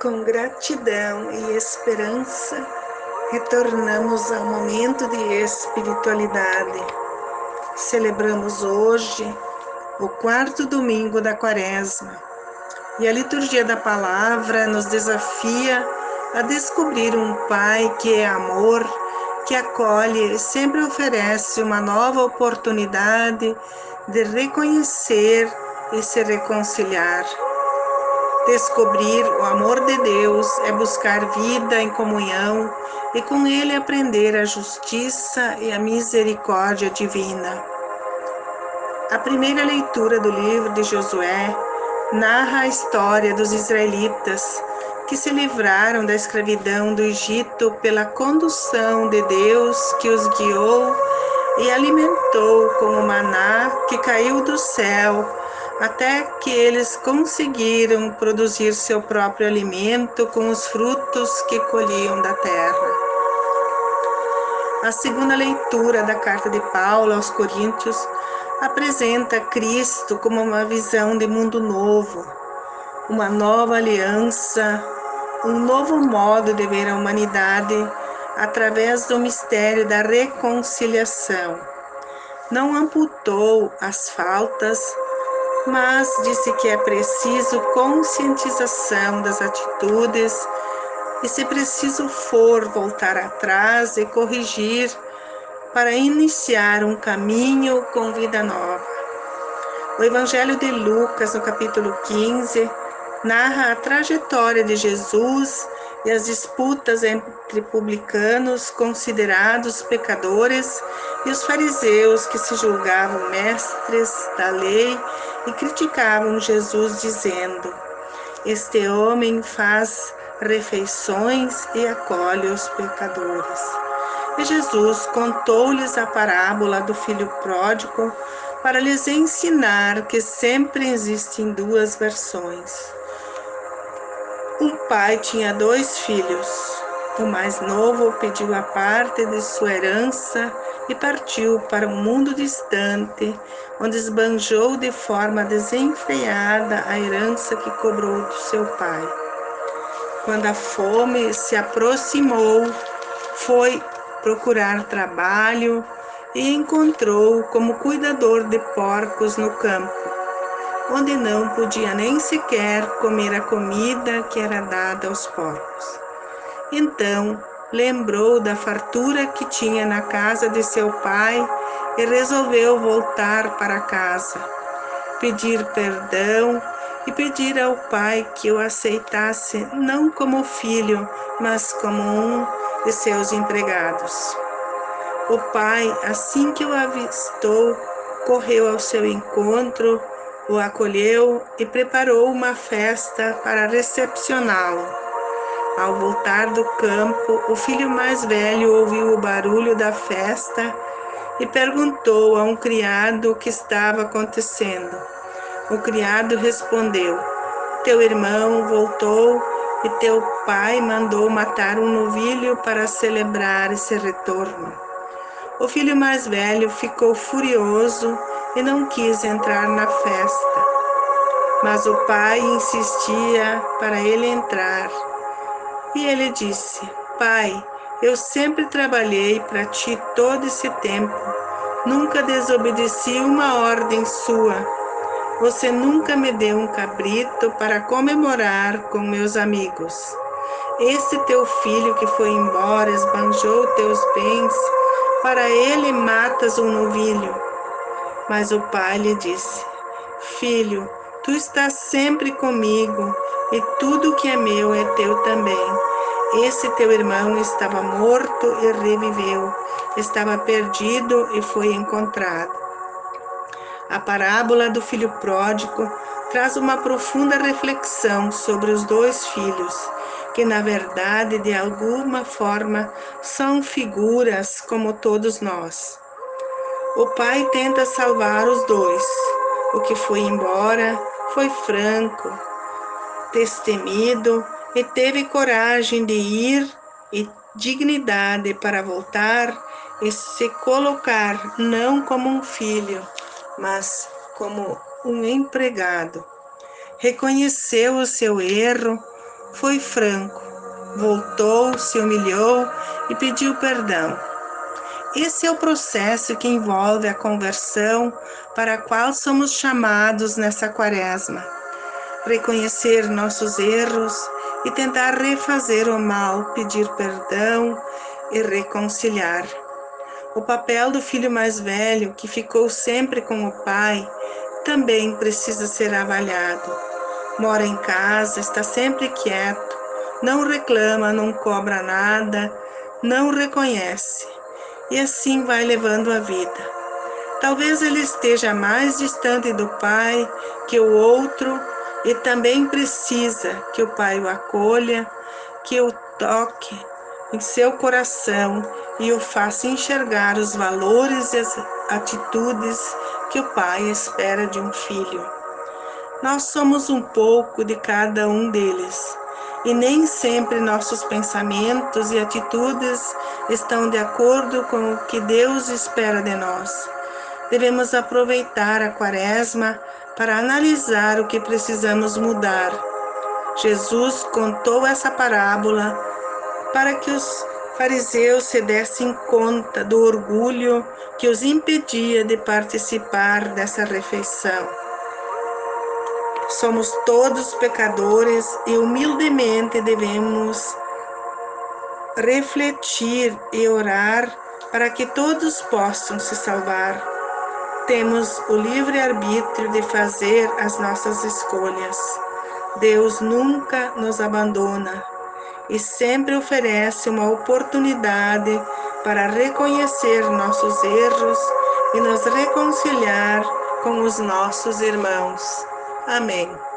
Com gratidão e esperança, retornamos ao momento de espiritualidade. Celebramos hoje o quarto domingo da Quaresma e a liturgia da palavra nos desafia a descobrir um Pai que é amor, que acolhe e sempre oferece uma nova oportunidade de reconhecer e se reconciliar. Descobrir o amor de Deus é buscar vida em comunhão e com Ele aprender a justiça e a misericórdia divina. A primeira leitura do livro de Josué narra a história dos israelitas que se livraram da escravidão do Egito pela condução de Deus que os guiou e alimentou com o maná que caiu do céu até que eles conseguiram produzir seu próprio alimento com os frutos que colhiam da terra. A segunda leitura da carta de Paulo aos Coríntios apresenta Cristo como uma visão de mundo novo, uma nova aliança, um novo modo de ver a humanidade através do mistério da reconciliação. Não amputou as faltas, mas disse que é preciso conscientização das atitudes e, se preciso for, voltar atrás e corrigir para iniciar um caminho com vida nova. O Evangelho de Lucas, no capítulo 15, narra a trajetória de Jesus e as disputas entre publicanos considerados pecadores e os fariseus que se julgavam mestres da lei e criticavam Jesus, dizendo: Este homem faz refeições e acolhe os pecadores. E Jesus contou-lhes a parábola do filho pródigo para lhes ensinar que sempre existem duas versões. Um pai tinha dois filhos. O mais novo pediu a parte de sua herança e partiu para um mundo distante, onde esbanjou de forma desenfreada a herança que cobrou do seu pai. Quando a fome se aproximou, foi procurar trabalho e encontrou como cuidador de porcos no campo, onde não podia nem sequer comer a comida que era dada aos porcos. Então lembrou da fartura que tinha na casa de seu pai e resolveu voltar para casa, pedir perdão e pedir ao pai que o aceitasse não como filho, mas como um de seus empregados. O pai, assim que o avistou, correu ao seu encontro, o acolheu e preparou uma festa para recepcioná-lo. Ao voltar do campo, o filho mais velho ouviu o barulho da festa e perguntou a um criado o que estava acontecendo. O criado respondeu: Teu irmão voltou e teu pai mandou matar um novilho para celebrar esse retorno. O filho mais velho ficou furioso e não quis entrar na festa. Mas o pai insistia para ele entrar. E ele disse: Pai, eu sempre trabalhei para ti todo esse tempo, nunca desobedeci uma ordem sua. Você nunca me deu um cabrito para comemorar com meus amigos. Esse teu filho que foi embora esbanjou teus bens, para ele matas um novilho. Mas o pai lhe disse: Filho, tu estás sempre comigo e tudo que é meu é teu também. Esse teu irmão estava morto e reviveu, estava perdido e foi encontrado. A parábola do filho pródigo traz uma profunda reflexão sobre os dois filhos, que na verdade, de alguma forma, são figuras como todos nós. O pai tenta salvar os dois. O que foi embora foi franco, destemido e teve coragem de ir e dignidade para voltar e se colocar não como um filho, mas como um empregado. Reconheceu o seu erro, foi franco, voltou, se humilhou e pediu perdão. Esse é o processo que envolve a conversão para a qual somos chamados nessa quaresma. Reconhecer nossos erros e tentar refazer o mal, pedir perdão e reconciliar. O papel do filho mais velho, que ficou sempre com o pai, também precisa ser avaliado. Mora em casa, está sempre quieto, não reclama, não cobra nada, não reconhece. E assim vai levando a vida. Talvez ele esteja mais distante do pai que o outro e também precisa que o pai o acolha, que o toque em seu coração e o faça enxergar os valores e as atitudes que o pai espera de um filho. Nós somos um pouco de cada um deles e nem sempre nossos pensamentos e atitudes estão de acordo com o que Deus espera de nós. Devemos aproveitar a Quaresma para analisar o que precisamos mudar. Jesus contou essa parábola para que os fariseus se dessem conta do orgulho que os impedia de participar dessa refeição. Somos todos pecadores e humildemente devemos refletir e orar para que todos possam se salvar. Temos o livre arbítrio de fazer as nossas escolhas. Deus nunca nos abandona e sempre oferece uma oportunidade para reconhecer nossos erros e nos reconciliar com os nossos irmãos. Amém.